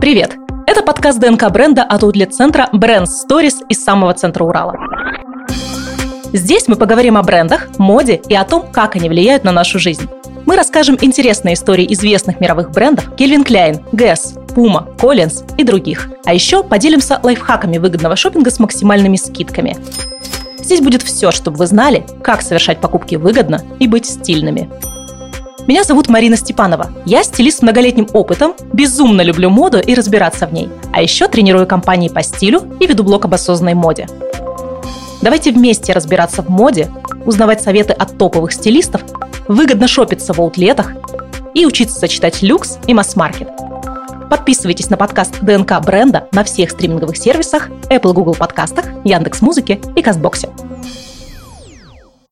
Привет! Это подкаст ДНК бренда от аутлет-центра Brand Stories из самого центра Урала. Здесь мы поговорим о брендах, моде и о том, как они влияют на нашу жизнь. Мы расскажем интересные истории известных мировых брендов Кельвин Кляйн, Гэс, Puma, Collins и других. А еще поделимся лайфхаками выгодного шопинга с максимальными скидками. Здесь будет все, чтобы вы знали, как совершать покупки выгодно и быть стильными. Меня зовут Марина Степанова. Я стилист с многолетним опытом, безумно люблю моду и разбираться в ней. А еще тренирую компании по стилю и веду блог об осознанной моде. Давайте вместе разбираться в моде, узнавать советы от топовых стилистов, выгодно шопиться в аутлетах и учиться сочетать люкс и масс-маркет. Подписывайтесь на подкаст ДНК бренда на всех стриминговых сервисах, Apple Google подкастах, Яндекс.Музыке и Кастбоксе.